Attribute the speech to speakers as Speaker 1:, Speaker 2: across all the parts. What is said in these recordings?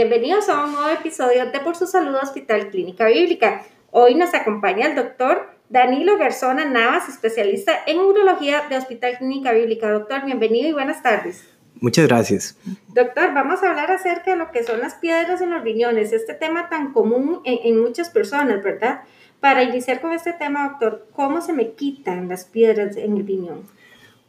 Speaker 1: Bienvenidos a un nuevo episodio de Por su Salud Hospital Clínica Bíblica. Hoy nos acompaña el doctor Danilo Garzona Navas, especialista en urología de Hospital Clínica Bíblica. Doctor, bienvenido y buenas tardes.
Speaker 2: Muchas gracias.
Speaker 1: Doctor, vamos a hablar acerca de lo que son las piedras en los riñones, este tema tan común en, en muchas personas, ¿verdad? Para iniciar con este tema, doctor, ¿cómo se me quitan las piedras en el riñón?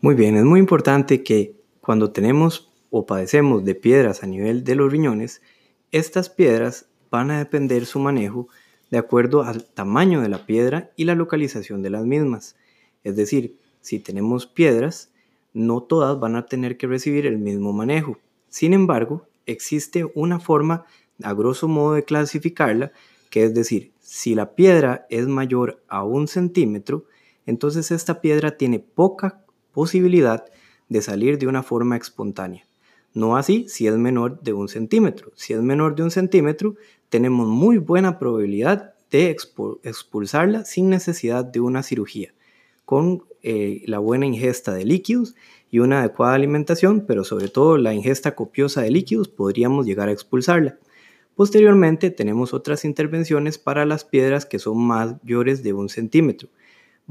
Speaker 2: Muy bien, es muy importante que cuando tenemos o padecemos de piedras a nivel de los riñones, estas piedras van a depender su manejo de acuerdo al tamaño de la piedra y la localización de las mismas. Es decir, si tenemos piedras, no todas van a tener que recibir el mismo manejo. Sin embargo, existe una forma, a grosso modo, de clasificarla, que es decir, si la piedra es mayor a un centímetro, entonces esta piedra tiene poca posibilidad de salir de una forma espontánea. No así si es menor de un centímetro. Si es menor de un centímetro, tenemos muy buena probabilidad de expulsarla sin necesidad de una cirugía, con eh, la buena ingesta de líquidos y una adecuada alimentación, pero sobre todo la ingesta copiosa de líquidos, podríamos llegar a expulsarla. Posteriormente tenemos otras intervenciones para las piedras que son mayores de un centímetro.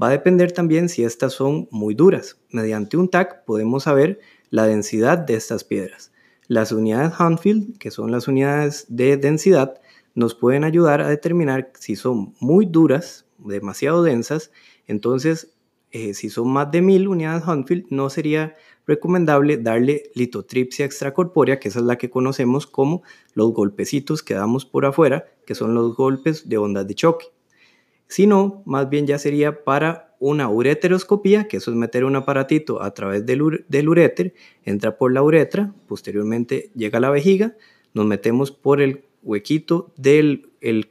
Speaker 2: Va a depender también si estas son muy duras. Mediante un TAC podemos saber la densidad de estas piedras. Las unidades Hanfield, que son las unidades de densidad, nos pueden ayudar a determinar si son muy duras, demasiado densas, entonces eh, si son más de 1000 unidades Hanfield, no sería recomendable darle litotripsia extracorpórea, que esa es la que conocemos como los golpecitos que damos por afuera, que son los golpes de ondas de choque. Si no, más bien ya sería para una ureteroscopía, que eso es meter un aparatito a través del, del uréter, entra por la uretra, posteriormente llega a la vejiga, nos metemos por el huequito del el,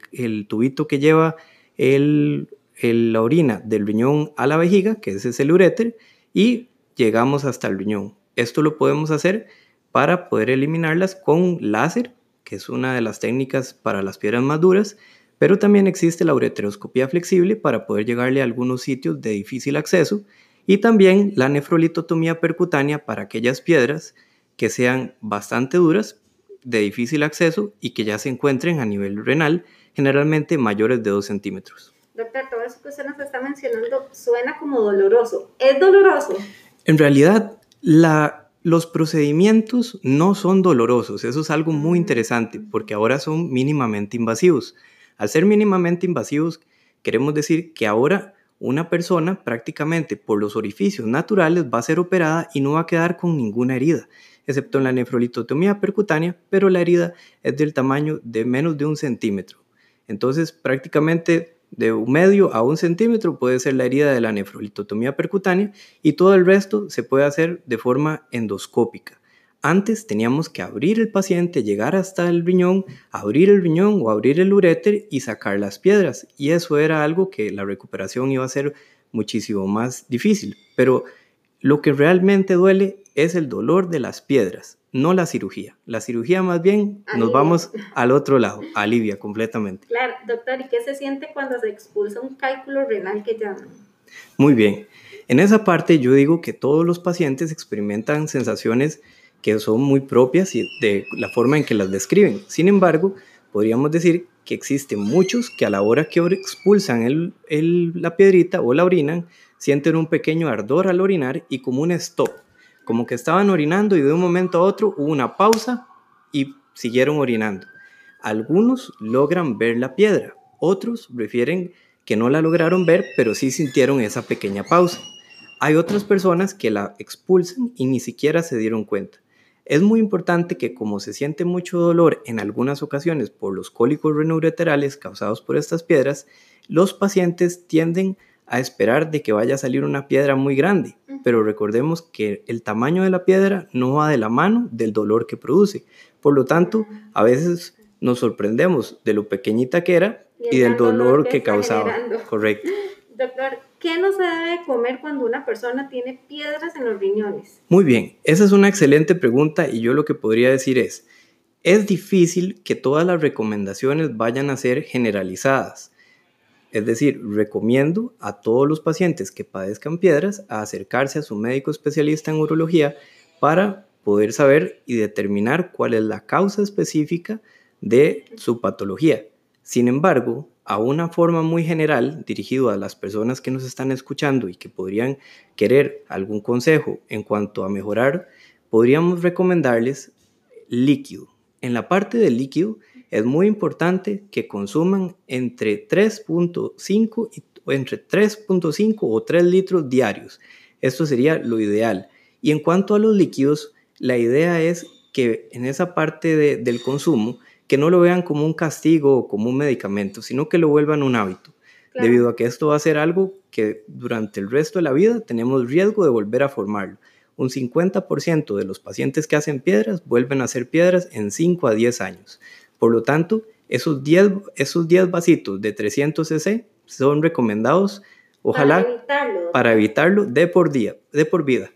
Speaker 2: tubito que lleva el, la orina del riñón a la vejiga, que ese es el uréter, y llegamos hasta el riñón. Esto lo podemos hacer para poder eliminarlas con láser, que es una de las técnicas para las piedras más duras, pero también existe la ureteroscopía flexible para poder llegarle a algunos sitios de difícil acceso y también la nefrolitotomía percutánea para aquellas piedras que sean bastante duras, de difícil acceso y que ya se encuentren a nivel renal, generalmente mayores de 2 centímetros.
Speaker 1: Doctor, todo eso que usted nos está mencionando suena como doloroso. ¿Es doloroso?
Speaker 2: En realidad, la, los procedimientos no son dolorosos. Eso es algo muy interesante porque ahora son mínimamente invasivos. Al ser mínimamente invasivos, queremos decir que ahora una persona prácticamente por los orificios naturales va a ser operada y no va a quedar con ninguna herida, excepto en la nefrolitotomía percutánea, pero la herida es del tamaño de menos de un centímetro. Entonces prácticamente de un medio a un centímetro puede ser la herida de la nefrolitotomía percutánea y todo el resto se puede hacer de forma endoscópica. Antes teníamos que abrir el paciente, llegar hasta el riñón, abrir el riñón o abrir el uréter y sacar las piedras. Y eso era algo que la recuperación iba a ser muchísimo más difícil. Pero lo que realmente duele es el dolor de las piedras, no la cirugía. La cirugía más bien nos vamos al otro lado, alivia completamente.
Speaker 1: Claro, doctor, ¿y qué se siente cuando se expulsa un cálculo renal que llaman?
Speaker 2: Muy bien. En esa parte yo digo que todos los pacientes experimentan sensaciones que son muy propias y de la forma en que las describen. Sin embargo, podríamos decir que existen muchos que a la hora que expulsan la piedrita o la orinan, sienten un pequeño ardor al orinar y como un stop como que estaban orinando y de un momento a otro hubo una pausa y siguieron orinando. Algunos logran ver la piedra, otros prefieren que no la lograron ver, pero sí sintieron esa pequeña pausa. Hay otras personas que la expulsan y ni siquiera se dieron cuenta. Es muy importante que como se siente mucho dolor en algunas ocasiones por los cólicos renoureterales causados por estas piedras, los pacientes tienden a esperar de que vaya a salir una piedra muy grande, pero recordemos que el tamaño de la piedra no va de la mano del dolor que produce. Por lo tanto, a veces nos sorprendemos de lo pequeñita que era y, del dolor, que, causaba. Correcto.
Speaker 1: Doctor, ¿qué no se debe comer cuando una persona tiene piedras en los riñones?
Speaker 2: Muy bien, esa es una excelente pregunta y yo lo que podría decir es, es difícil que todas las recomendaciones vayan a ser generalizadas. Es decir, recomiendo a todos los pacientes que padezcan piedras a acercarse a su médico especialista en urología para poder saber y determinar cuál es la causa específica de su patología. Sin embargo, a una forma muy general, dirigido a las personas que nos están escuchando y que podrían querer algún consejo en cuanto a mejorar, podríamos recomendarles líquido. En la parte del líquido es muy importante que consuman entre 3.5 entre 3.5 o 3 litros diarios. Esto sería lo ideal. Y en cuanto a los líquidos, la idea es que en esa parte del consumo, que no lo vean como un castigo o como un medicamento, sino que lo vuelvan un hábito. Debido a que esto va a ser algo que durante el resto de la vida tenemos riesgo de volver a formarlo. Un 50% de los pacientes que hacen piedras vuelven a hacer piedras en 5 a 10 años. Por lo tanto, esos 10, esos 10 vasitos de 300 cc son recomendados, ojalá, para evitarlo. para evitarlo de por día, de por vida.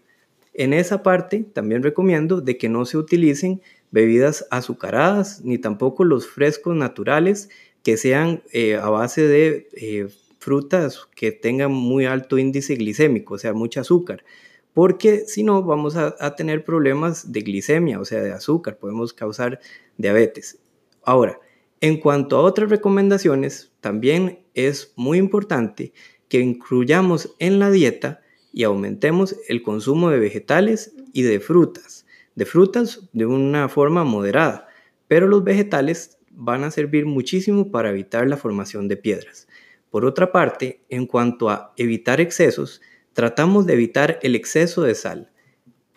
Speaker 2: En esa parte también recomiendo de que no se utilicen bebidas azucaradas ni tampoco los frescos naturales que sean eh, a base de eh, frutas que tengan muy alto índice glicémico, o sea, mucho azúcar, porque si no vamos a, a, tener problemas de glicemia, o sea, de azúcar, podemos causar diabetes. Ahora, en cuanto a otras recomendaciones, también es muy importante que incluyamos en la dieta y aumentemos el consumo de vegetales y de frutas. De frutas de una forma moderada, pero los vegetales van a servir muchísimo para evitar la formación de piedras. Por otra parte, en cuanto a evitar excesos, tratamos de evitar el exceso de sal.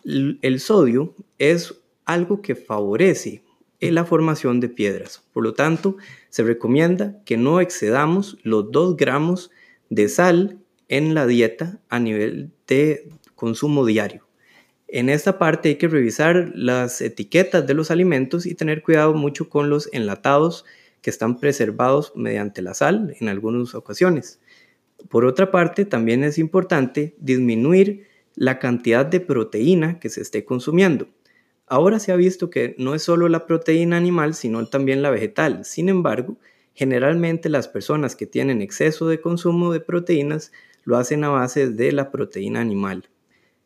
Speaker 2: El sodio es algo que favorece la formación de piedras. Por lo tanto, se recomienda que no excedamos los 2 gramos de sal en la dieta a nivel de consumo diario. En esta parte hay que revisar las etiquetas de los alimentos y tener cuidado mucho con los enlatados que están preservados mediante la sal en algunas ocasiones. Por otra parte, también es importante disminuir la cantidad de proteína que se esté consumiendo. Ahora se ha visto que no es solo la proteína animal, sino también la vegetal. Sin embargo, Generalmente las personas que tienen exceso de consumo de proteínas lo hacen a base de la proteína animal.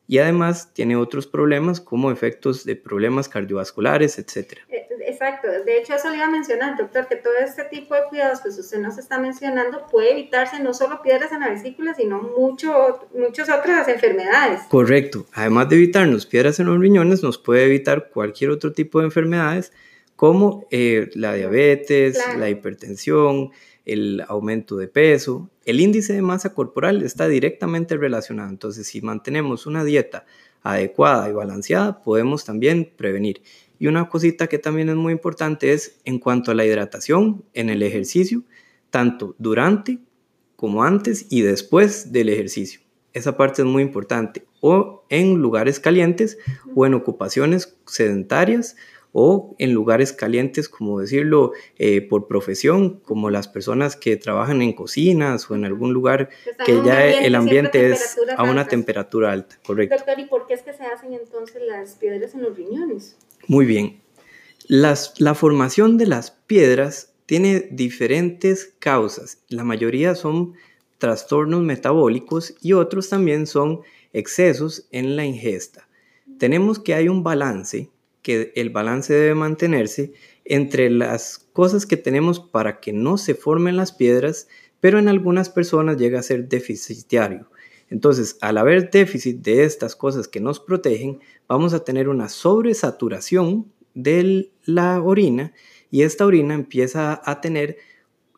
Speaker 2: Y además tiene otros problemas como efectos de problemas cardiovasculares, etc.
Speaker 1: Eh, exacto, de hecho eso le iba a mencionar, doctor, que todo este tipo de cuidados que usted nos está mencionando puede evitarse no solo piedras en la vesícula, sino mucho, muchas otras enfermedades.
Speaker 2: Correcto, además de evitarnos piedras en los riñones, nos puede evitar cualquier otro tipo de enfermedades como eh, la diabetes, la hipertensión, el aumento de peso. El índice de masa corporal está directamente relacionado. Entonces, si mantenemos una dieta adecuada y balanceada, podemos también prevenir. Y una cosita que también es muy importante es en cuanto a la hidratación en el ejercicio, tanto durante como antes y después del ejercicio. Esa parte es muy importante. O en lugares calientes o en ocupaciones sedentarias o en lugares calientes, como decirlo, eh, por profesión, como las personas que trabajan en cocinas o en algún lugar que ya el ambiente es a una temperatura alta, correcto.
Speaker 1: Doctor, ¿y por qué es que se hacen entonces las piedras en los riñones?
Speaker 2: Muy bien. Las, la formación de las piedras tiene diferentes causas. La mayoría son trastornos metabólicos y otros también son excesos en la ingesta. Tenemos que hay un balance que el balance debe mantenerse entre las cosas que tenemos para que no se formen las piedras, pero en algunas personas llega a ser deficitario. Entonces, al haber déficit de estas cosas que nos protegen, vamos a tener una sobresaturación de la orina y esta orina empieza a tener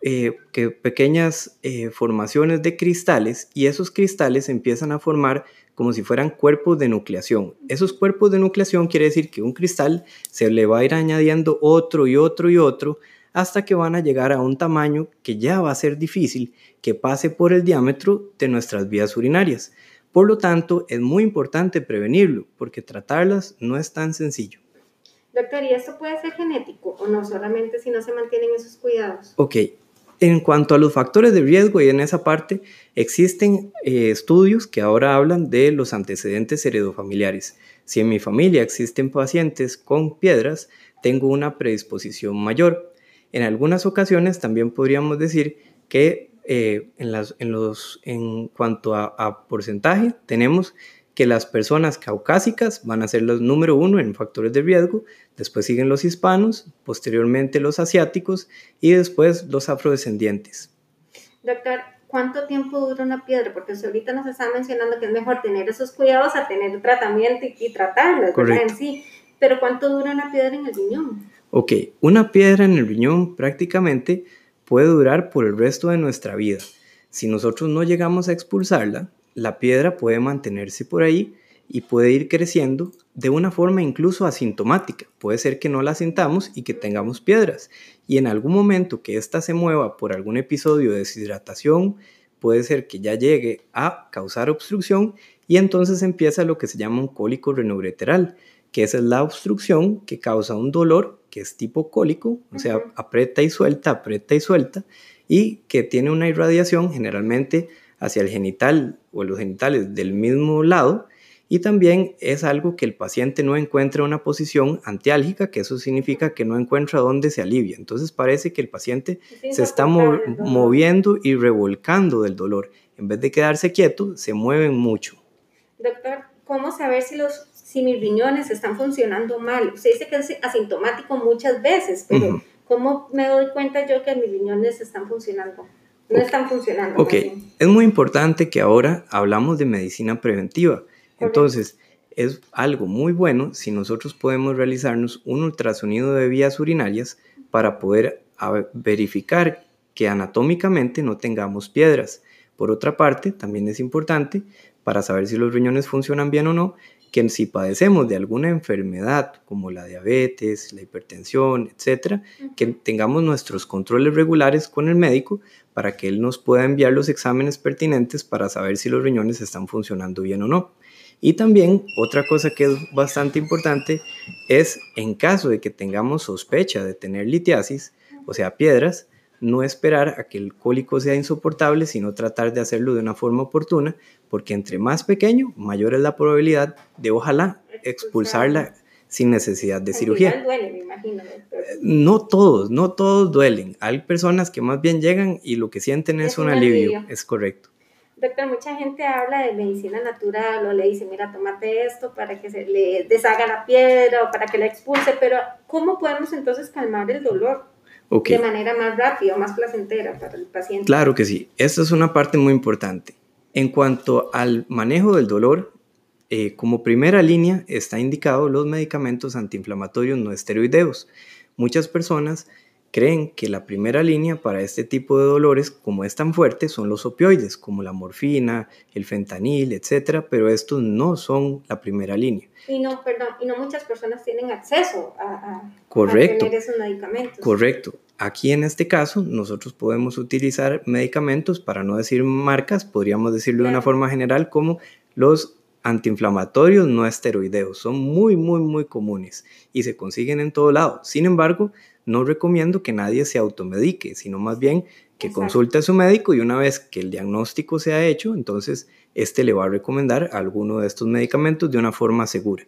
Speaker 2: eh, que pequeñas eh, formaciones de cristales y esos cristales empiezan a formar como si fueran cuerpos de nucleación. Esos cuerpos de nucleación quiere decir que un cristal se le va a ir añadiendo otro y otro y otro hasta que van a llegar a un tamaño que ya va a ser difícil que pase por el diámetro de nuestras vías urinarias. Por lo tanto, es muy importante prevenirlo porque tratarlas no es tan sencillo.
Speaker 1: Doctor, ¿y esto puede ser genético o no solamente si no se mantienen esos cuidados?
Speaker 2: Ok, en cuanto a los factores de riesgo y en esa parte, existen eh, estudios que ahora hablan de los antecedentes heredofamiliares. Si en mi familia existen pacientes con piedras, tengo una predisposición mayor. En algunas ocasiones también podríamos decir que eh, en, cuanto a, a porcentaje tenemos que las personas caucásicas van a ser los número uno en factores de riesgo, después siguen los hispanos, posteriormente los asiáticos y después los afrodescendientes.
Speaker 1: Doctor, ¿cuánto tiempo dura una piedra? Porque usted ahorita nos está mencionando que es mejor tener esos cuidados a tener tratamiento y, y tratarlas, En sí. Pero ¿cuánto dura una piedra en el riñón?
Speaker 2: Ok, una piedra en el riñón prácticamente puede durar por el resto de nuestra vida. Si nosotros no llegamos a expulsarla, la piedra puede mantenerse por ahí y puede ir creciendo de una forma incluso asintomática. Puede ser que no la sintamos y que tengamos piedras. Y en algún momento que ésta se mueva por algún episodio de deshidratación, puede ser que ya llegue a causar obstrucción y entonces empieza lo que se llama un cólico renogreteral, que esa es la obstrucción que causa un dolor que es tipo cólico, o sea, aprieta y suelta, aprieta y suelta, y que tiene una irradiación generalmente hacia el genital o los genitales del mismo lado y también es algo que el paciente no encuentra una posición antiálgica, que eso significa que no encuentra dónde se alivia. Entonces parece que el paciente se está moviendo y revolcando del dolor. En vez de quedarse quieto, se mueven mucho.
Speaker 1: Doctor, ¿cómo saber si, los, si mis riñones están funcionando mal? Se dice que es asintomático muchas veces, pero ¿cómo me doy cuenta yo que mis riñones están funcionando? No están funcionando.
Speaker 2: Ok, es muy importante que ahora hablamos de medicina preventiva. Entonces, es algo muy bueno si nosotros podemos realizarnos un ultrasonido de vías urinarias para poder verificar que anatómicamente no tengamos piedras. Por otra parte, también es importante para saber si los riñones funcionan bien o no, que si padecemos de alguna enfermedad como la diabetes, la hipertensión, etcétera, que tengamos nuestros controles regulares con el médico para que él nos pueda enviar los exámenes pertinentes para saber si los riñones están funcionando bien o no. Y también otra cosa que es bastante importante es en caso de que tengamos sospecha de tener litiasis, o sea, piedras, no esperar a que el cólico sea insoportable, sino tratar de hacerlo de una forma oportuna, porque entre más pequeño, mayor es la probabilidad de ojalá expulsarla sin necesidad de cirugía.
Speaker 1: Duele, me imagino,
Speaker 2: no todos, no todos duelen. Hay personas que más bien llegan y lo que sienten es, un, alivio. es correcto.
Speaker 1: Doctor, mucha gente habla de medicina natural o le dice, mira, tómate esto para que se le deshaga la piedra o para que la expulse, pero ¿cómo podemos entonces calmar el dolor? De manera más rápida, más placentera para el paciente.
Speaker 2: Claro que sí, esta es una parte muy importante. En cuanto al manejo del dolor, eh, como primera línea está indicado los medicamentos antiinflamatorios no esteroideos. Muchas personas creen que la primera línea para este tipo de dolores, como es tan fuerte, son los opioides, como la morfina, el fentanil, etcétera, pero estos no son la primera línea.
Speaker 1: Y no, perdón, y no muchas personas tienen acceso a, tener esos medicamentos.
Speaker 2: Correcto. Aquí en este caso, nosotros podemos utilizar medicamentos, para no decir marcas, podríamos decirlo de una forma general, como los antiinflamatorios no esteroideos. Son muy, muy, muy comunes y se consiguen en todo lado. Sin embargo, no recomiendo que nadie se automedique, sino más bien que consulte a su médico y una vez que el diagnóstico se ha hecho, entonces este le va a recomendar alguno de estos medicamentos de una forma segura.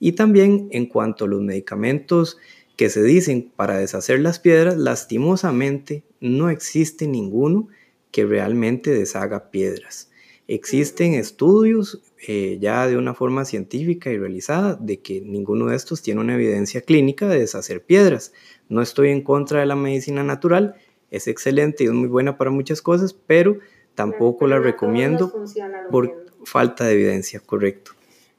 Speaker 2: Y también en cuanto a los medicamentos que se dicen para deshacer las piedras, lastimosamente no existe ninguno que realmente deshaga piedras. Existen estudios eh, ya de una forma científica y realizada de que ninguno de estos tiene una evidencia clínica de deshacer piedras. No estoy en contra de la medicina natural, es excelente y es muy buena para muchas cosas, pero tampoco la recomiendo por falta de evidencia, correcto.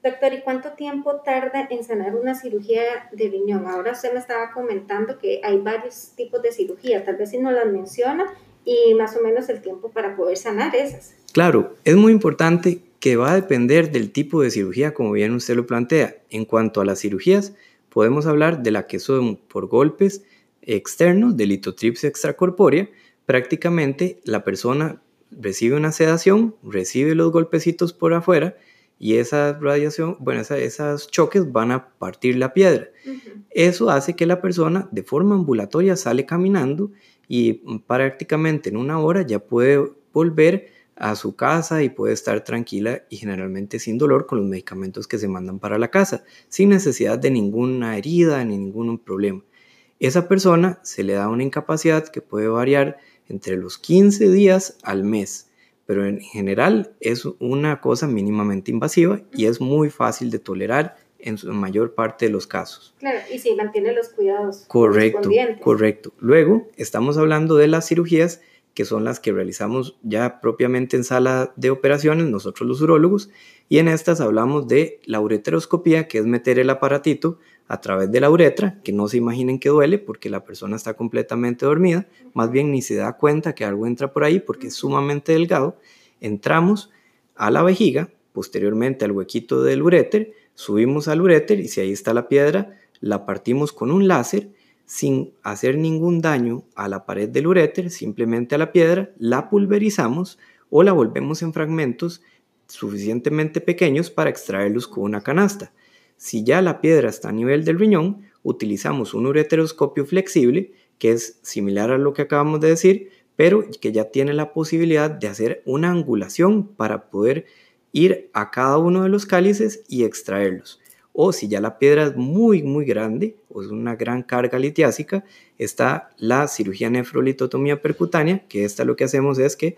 Speaker 1: Doctor, ¿y cuánto tiempo tarda en sanar una cirugía de riñón? Ahora usted me estaba comentando que hay varios tipos de cirugía, tal vez si no las menciona, y más o menos el tiempo para poder sanar esas.
Speaker 2: Claro, es muy importante que va a depender del tipo de cirugía, como bien usted lo plantea. En cuanto a las cirugías, podemos hablar de la que son por golpes externos de litotripsia extracorpórea. Prácticamente la persona recibe una sedación, recibe los golpecitos por afuera y esa radiación, bueno, esos choques van a partir la piedra. Eso hace que la persona de forma ambulatoria sale caminando y prácticamente en una hora ya puede volver a su casa y puede estar tranquila y generalmente sin dolor con los medicamentos que se mandan para la casa, sin necesidad de ninguna herida ni ningún problema. Esa persona se le da una incapacidad que puede variar entre los 15 días al mes, pero en general es una cosa mínimamente invasiva y es muy fácil de tolerar en su mayor parte de los casos.
Speaker 1: Claro, y si mantiene los cuidados.
Speaker 2: Correcto, correcto. Luego estamos hablando de las cirugías que son las que realizamos ya propiamente en sala de operaciones, nosotros los urólogos, y en estas hablamos de la ureteroscopía, que es meter el aparatito a través de la uretra, que no se imaginen que duele porque la persona está completamente dormida, más bien ni se da cuenta que algo entra por ahí porque es sumamente delgado, entramos a la vejiga, posteriormente al huequito del uréter, subimos al uréter y si ahí está la piedra, la partimos con un láser sin hacer ningún daño a la pared del uréter, simplemente a la piedra, la pulverizamos o la volvemos en fragmentos suficientemente pequeños para extraerlos con una canasta. Si ya la piedra está a nivel del riñón, utilizamos un ureteroscopio flexible, que es similar a lo que acabamos de decir, pero que ya tiene la posibilidad de hacer una angulación para poder ir a cada uno de los cálices y extraerlos. O si ya la piedra es muy, muy grande o es una gran carga litiásica, está la cirugía nefrolitotomía percutánea, que esta lo que hacemos es que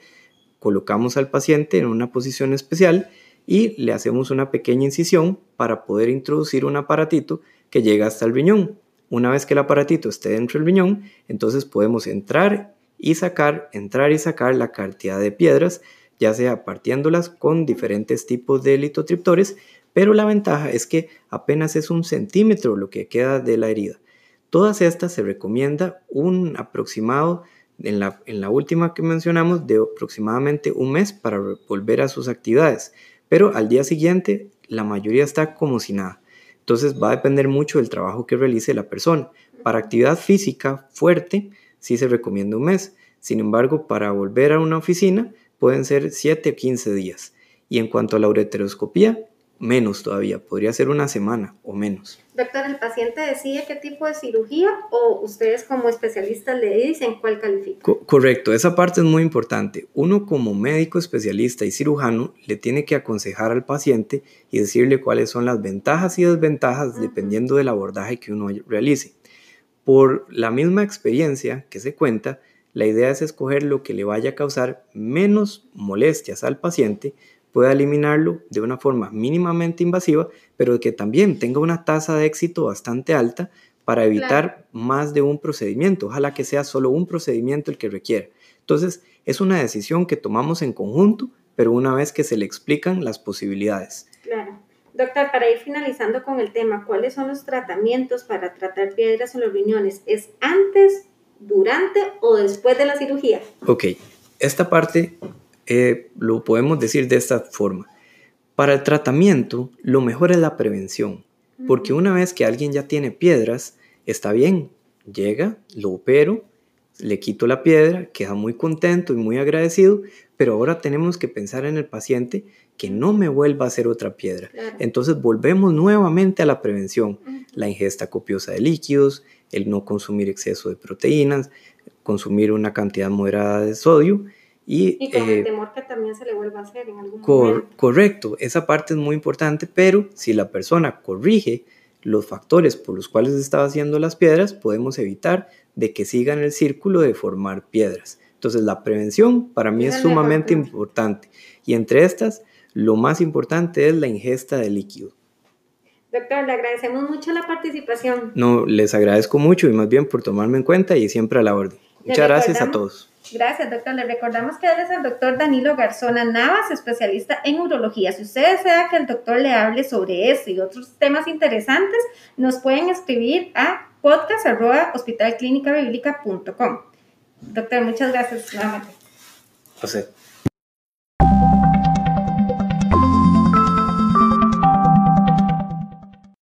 Speaker 2: colocamos al paciente en una posición especial y le hacemos una pequeña incisión para poder introducir un aparatito que llega hasta el riñón. Una vez que el aparatito esté dentro del riñón, entonces podemos entrar y sacar, entrar y sacar la cantidad de piedras, ya sea partiéndolas con diferentes tipos de litotriptores, pero la ventaja es que apenas es un centímetro lo que queda de la herida. Todas estas se recomienda un aproximado en la, última que mencionamos de aproximadamente un mes para volver a sus actividades, pero al día siguiente la mayoría está como si nada. Entonces va a depender mucho del trabajo que realice la persona. Para actividad física fuerte sí se recomienda un mes. Sin embargo, para volver a una oficina pueden ser 7 o 15 días. Y en cuanto a la ureteroscopía, menos todavía, podría ser una semana o menos.
Speaker 1: Doctor, ¿el paciente decide qué tipo de cirugía o ustedes como especialistas le dicen cuál califica?
Speaker 2: correcto, esa parte es muy importante. Uno como médico especialista y cirujano le tiene que aconsejar al paciente y decirle cuáles son las ventajas y desventajas dependiendo del abordaje que uno realice. Por la misma experiencia que se cuenta, la idea es escoger lo que le vaya a causar menos molestias al paciente pueda eliminarlo de una forma mínimamente invasiva, pero que también tenga una tasa de éxito bastante alta para evitar más de un procedimiento. Ojalá que sea solo un procedimiento el que requiera. Entonces, es una decisión que tomamos en conjunto, pero una vez que se le explican las posibilidades.
Speaker 1: Claro. Doctor, para ir finalizando con el tema, ¿cuáles son los tratamientos para tratar piedras en los riñones? ¿Es antes, durante o después de la cirugía?
Speaker 2: Ok, esta parte eh, lo podemos decir de esta forma. Para el tratamiento, lo mejor es la prevención, porque una vez que alguien ya tiene piedras, está bien, llega, lo opero, le quito la piedra, queda muy contento y muy agradecido, pero ahora tenemos que pensar en el paciente que no me vuelva a hacer otra piedra. Entonces volvemos nuevamente a la prevención, la ingesta copiosa de líquidos, el no consumir exceso de proteínas, consumir una cantidad moderada de sodio
Speaker 1: y, con el eh, temor que también se le vuelva a hacer en algún momento.
Speaker 2: Correcto, esa parte es muy importante, pero si la persona corrige los factores por los cuales estaba haciendo las piedras, podemos evitar de que sigan el círculo de formar piedras. Entonces la prevención para mí es, sumamente importante y entre estas lo más importante es la ingesta de líquido.
Speaker 1: Doctor, le agradecemos mucho la participación.
Speaker 2: No, les agradezco mucho y más bien por tomarme en cuenta y siempre a la orden. Muchas gracias a todos.
Speaker 1: Gracias, doctor. Le recordamos que él es el doctor Danilo Garzona Navas, especialista en urología. Si usted desea que el doctor le hable sobre eso y otros temas interesantes, nos pueden escribir a podcast.hospitalclinicabiblica.com. Doctor, muchas gracias nuevamente.
Speaker 2: José.